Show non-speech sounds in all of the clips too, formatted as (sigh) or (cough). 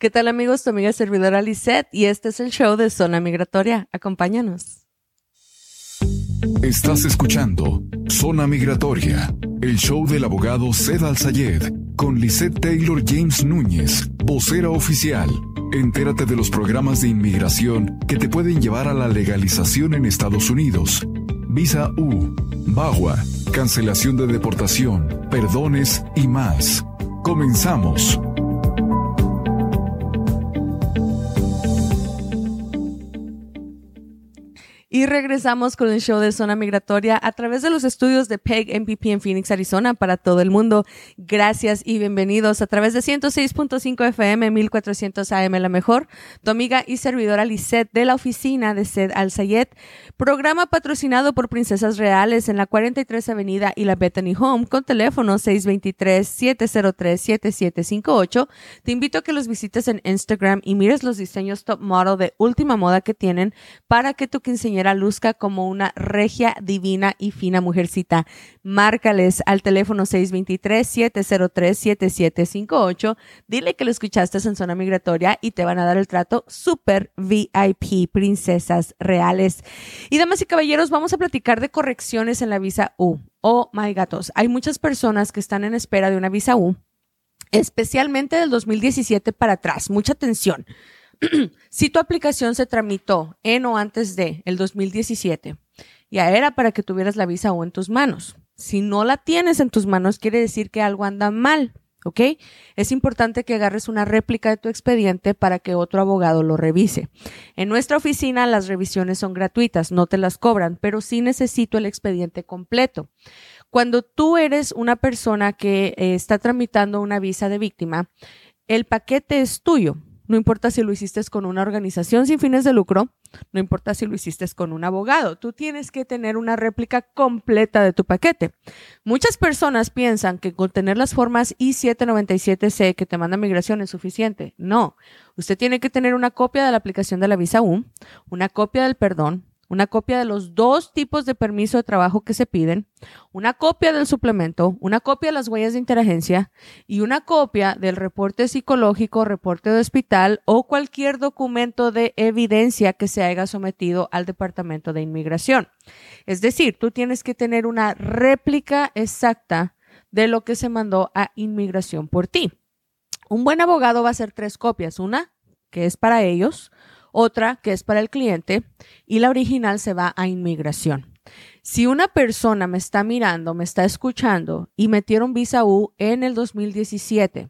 ¿Qué tal amigos? Tu amiga servidora Lisette y este es el show de Zona Migratoria. Acompáñanos. Estás escuchando Zona Migratoria, el show del abogado Zed Al-Sayed con Lisette Taylor James Núñez, vocera oficial. Entérate de los programas de inmigración que te pueden llevar a la legalización en Estados Unidos. Visa U, BAGUA, cancelación de deportación, perdones y más. Comenzamos. Y regresamos con el show de Zona Migratoria a través de los estudios de PEG MPP en Phoenix, Arizona, para todo el mundo. Gracias y bienvenidos a través de 106.5 FM, 1400 AM, la mejor. Tu y servidora Lisette de la oficina de Sed Al Sayed. Programa patrocinado por Princesas Reales en la 43 Avenida y la Bethany Home con teléfono 623-703-7758. Te invito a que los visites en Instagram y mires los diseños top model de última moda que tienen para que tu quinceañera luzca como una regia, divina y fina mujercita. Márcales al teléfono 623-703-7758. Dile que lo escuchaste en zona migratoria y te van a dar el trato super VIP, princesas reales. Y damas y caballeros, vamos a platicar de correcciones en la visa U. Oh my gatos, hay muchas personas que están en espera de una visa U, especialmente del 2017 para atrás. Mucha atención. (clears throat) si tu aplicación se tramitó en o antes de el 2017, ya era para que tuvieras la visa O en tus manos. Si no la tienes en tus manos, quiere decir que algo anda mal. ¿ok? Es importante que agarres una réplica de tu expediente para que otro abogado lo revise. En nuestra oficina las revisiones son gratuitas, no te las cobran, pero sí necesito el expediente completo. Cuando tú eres una persona que eh, está tramitando una visa de víctima, el paquete es tuyo. No importa si lo hiciste con una organización sin fines de lucro, no importa si lo hiciste con un abogado, tú tienes que tener una réplica completa de tu paquete. Muchas personas piensan que con tener las formas I-797C que te manda migración es suficiente. No, usted tiene que tener una copia de la aplicación de la visa U, una copia del perdón, una copia de los dos tipos de permiso de trabajo que se piden, una copia del suplemento, una copia de las huellas de interagencia y una copia del reporte psicológico, reporte de hospital o cualquier documento de evidencia que se haya sometido al Departamento de Inmigración. Es decir, tú tienes que tener una réplica exacta de lo que se mandó a inmigración por ti. Un buen abogado va a hacer tres copias, una que es para ellos, otra que es para el cliente y la original se va a inmigración. Si una persona me está mirando, me está escuchando y metieron visa U en el 2017,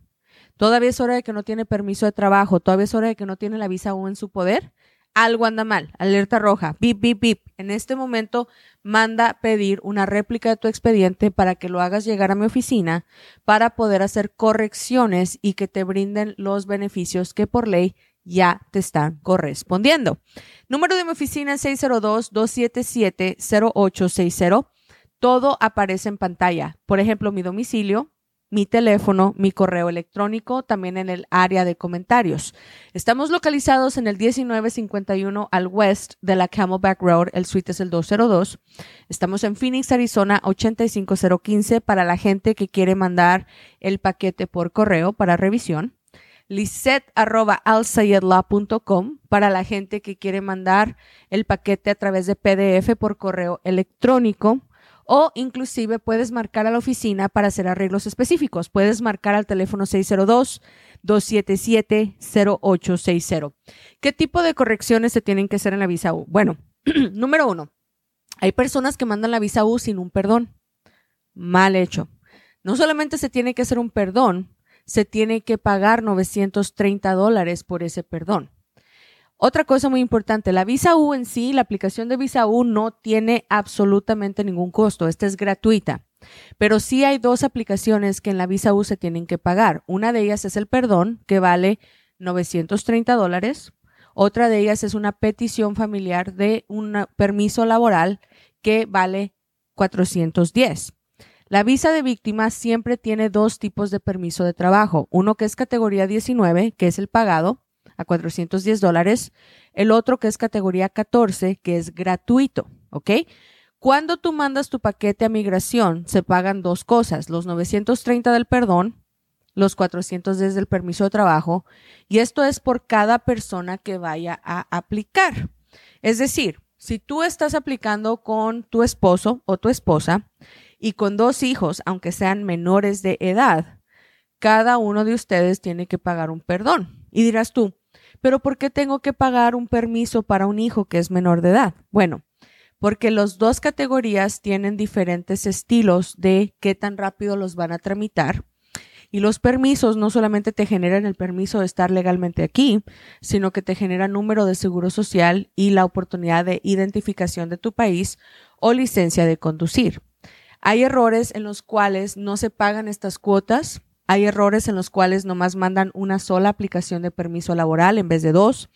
todavía es hora de que no tiene permiso de trabajo, todavía es hora de que no tiene la visa U en su poder, algo anda mal, alerta roja, bip, bip, bip. En este momento manda pedir una réplica de tu expediente para que lo hagas llegar a mi oficina para poder hacer correcciones y que te brinden los beneficios que por ley ya te están correspondiendo. Número de mi oficina es 602-277-0860. Todo aparece en pantalla. Por ejemplo, mi domicilio, mi teléfono, mi correo electrónico, también en el área de comentarios. Estamos localizados en el 1951 al west de la Camelback Road, el suite es el 202. Estamos en Phoenix, Arizona, 85015 para la gente que quiere mandar el paquete por correo para revisión lisette.alsayedlaw.com para la gente que quiere mandar el paquete a través de PDF por correo electrónico o inclusive puedes marcar a la oficina para hacer arreglos específicos. Puedes marcar al teléfono 602-277-0860. ¿Qué tipo de correcciones se tienen que hacer en la visa U? Bueno, (clears throat) número uno, hay personas que mandan la visa U sin un perdón. Mal hecho. No solamente se tiene que hacer un perdón, se tiene que pagar 930 dólares por ese perdón. Otra cosa muy importante, la visa U en sí, la aplicación de visa U no tiene absolutamente ningún costo, esta es gratuita. Pero sí hay dos aplicaciones que en la visa U se tienen que pagar. Una de ellas es el perdón, que vale 930 dólares. Otra de ellas es una petición familiar de un permiso laboral que vale 410. La visa de víctima siempre tiene dos tipos de permiso de trabajo. Uno que es categoría 19, que es el pagado a 410 dólares. El otro que es categoría 14, que es gratuito. ¿Ok? Cuando tú mandas tu paquete a migración, se pagan dos cosas. Los 930 del perdón, los 400 días del permiso de trabajo y esto es por cada persona que vaya a aplicar. Es decir, si tú estás aplicando con tu esposo o tu esposa y con dos hijos, aunque sean menores de edad, cada uno de ustedes tiene que pagar un perdón. Y dirás tú, pero ¿por qué tengo que pagar un permiso para un hijo que es menor de edad? Bueno, porque las dos categorías tienen diferentes estilos de qué tan rápido los van a tramitar. Y los permisos no solamente te generan el permiso de estar legalmente aquí, sino que te generan número de seguro social y la oportunidad de identificación de tu país o licencia de conducir. Hay errores en los cuales no se pagan estas cuotas. Hay errores en los cuales nomás mandan una sola aplicación de permiso laboral en vez de dos.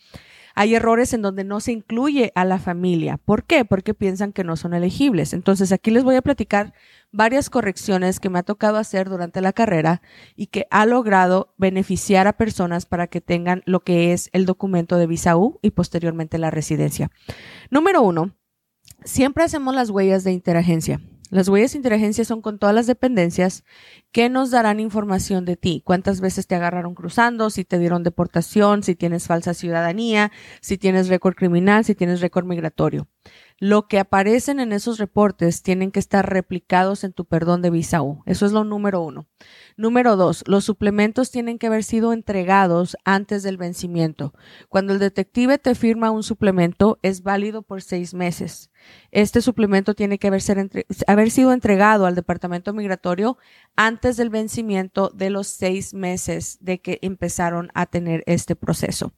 Hay errores en donde no se incluye a la familia. ¿Por qué? Porque piensan que no son elegibles. Entonces, aquí les voy a platicar varias correcciones que me ha tocado hacer durante la carrera y que ha logrado beneficiar a personas para que tengan lo que es el documento de visa U y posteriormente la residencia. Número uno, siempre hacemos las huellas de interagencia. Las huellas de interagencia son con todas las dependencias que nos darán información de ti. Cuántas veces te agarraron cruzando, si te dieron deportación, si tienes falsa ciudadanía, si tienes récord criminal, si tienes récord migratorio. Lo que aparecen en esos reportes tienen que estar replicados en tu perdón de visa U. Eso es lo número uno. Número dos, los suplementos tienen que haber sido entregados antes del vencimiento. Cuando el detective te firma un suplemento, es válido por seis meses. Este suplemento tiene que haber, sido entregado al Departamento Migratorio antes del vencimiento de los seis meses de que empezaron a tener este proceso.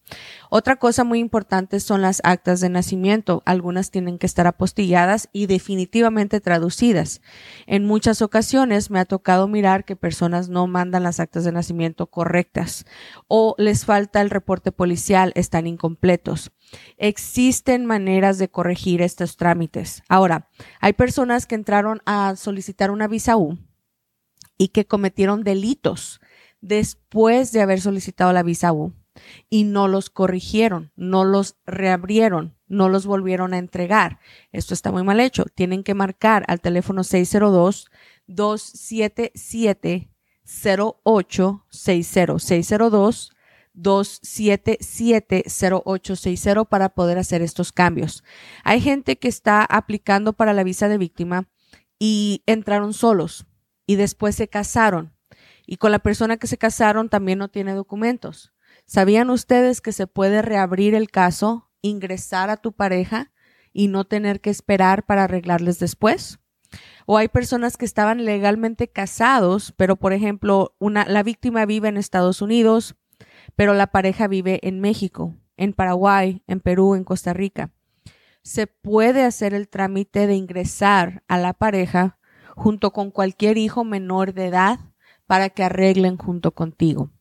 Otra cosa muy importante son las actas de nacimiento. Algunas tienen que estar apostilladas y definitivamente traducidas. En muchas ocasiones me ha tocado mirar que personas no mandan las actas de nacimiento correctas o les falta el reporte policial, están incompletos. Existen maneras de corregir estos trámites. Ahora, hay personas que entraron a solicitar una visa U y que cometieron delitos después de haber solicitado la visa U y no los corrigieron, no los reabrieron, no los volvieron a entregar. Esto está muy mal hecho. Tienen que marcar al teléfono 602 277 0860 602 277-0860 para poder hacer estos cambios. Hay gente que está aplicando para la visa de víctima y entraron solos y después se casaron. Y con la persona que se casaron también no tiene documentos. ¿Sabían ustedes que se puede reabrir el caso, ingresar a tu pareja y no tener que esperar para arreglarles después? O hay personas que estaban legalmente casados, pero por ejemplo, una, la víctima vive en Estados Unidos, pero la pareja vive en México, en Paraguay, en Perú, en Costa Rica. Se puede hacer el trámite de ingresar a la pareja junto con cualquier hijo menor de edad para que arreglen junto contigo.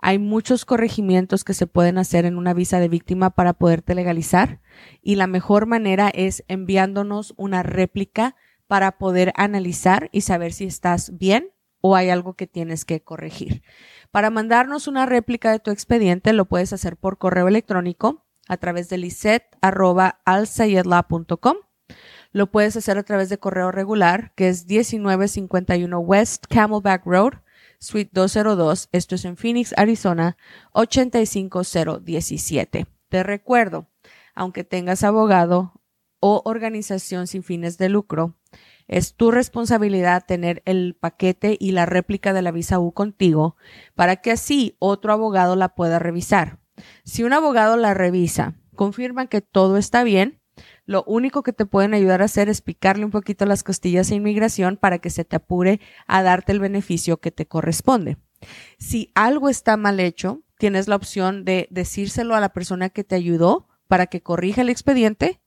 Hay muchos corregimientos que se pueden hacer en una visa de víctima para poderte legalizar y la mejor manera es enviándonos una réplica para poder analizar y saber si estás bien o hay algo que tienes que corregir. Para mandarnos una réplica de tu expediente lo puedes hacer por correo electrónico a través de lisette.alsayedla.com. Lo puedes hacer a través de correo regular, que es 1951 West Camelback Road, Suite 202. Esto es en Phoenix, Arizona, 85017. Te recuerdo, aunque tengas abogado o organización sin fines de lucro, es tu responsabilidad tener el paquete y la réplica de la visa U contigo para que así otro abogado la pueda revisar. Si un abogado la revisa, confirma que todo está bien, lo único que te pueden ayudar a hacer es picarle un poquito las costillas a inmigración para que se te apure a darte el beneficio que te corresponde. Si algo está mal hecho, tienes la opción de decírselo a la persona que te ayudó para que corrija el expediente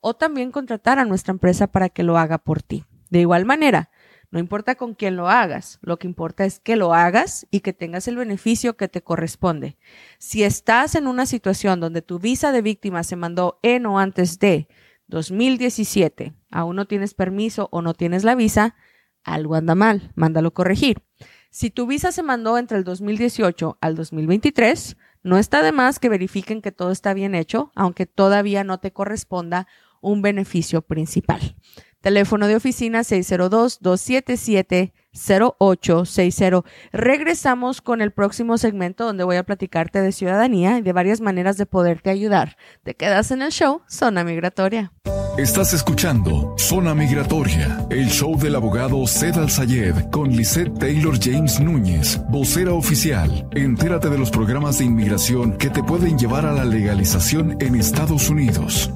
o también contratar a nuestra empresa para que lo haga por ti. De igual manera, no importa con quién lo hagas, lo que importa es que lo hagas y que tengas el beneficio que te corresponde. Si estás en una situación donde tu visa de víctima se mandó en o antes de 2017, aún no tienes permiso o no tienes la visa, algo anda mal, mándalo corregir. Si tu visa se mandó entre el 2018 al 2023, no está de más que verifiquen que todo está bien hecho, aunque todavía no te corresponda un beneficio principal. Teléfono de oficina 602-277 0860. Regresamos con el próximo segmento donde voy a platicarte de ciudadanía y de varias maneras de poderte ayudar. Te quedas en el show Zona Migratoria. Estás escuchando Zona Migratoria, el show del abogado Cedal Sayed con Lisette Taylor James Núñez, vocera oficial. Entérate de los programas de inmigración que te pueden llevar a la legalización en Estados Unidos.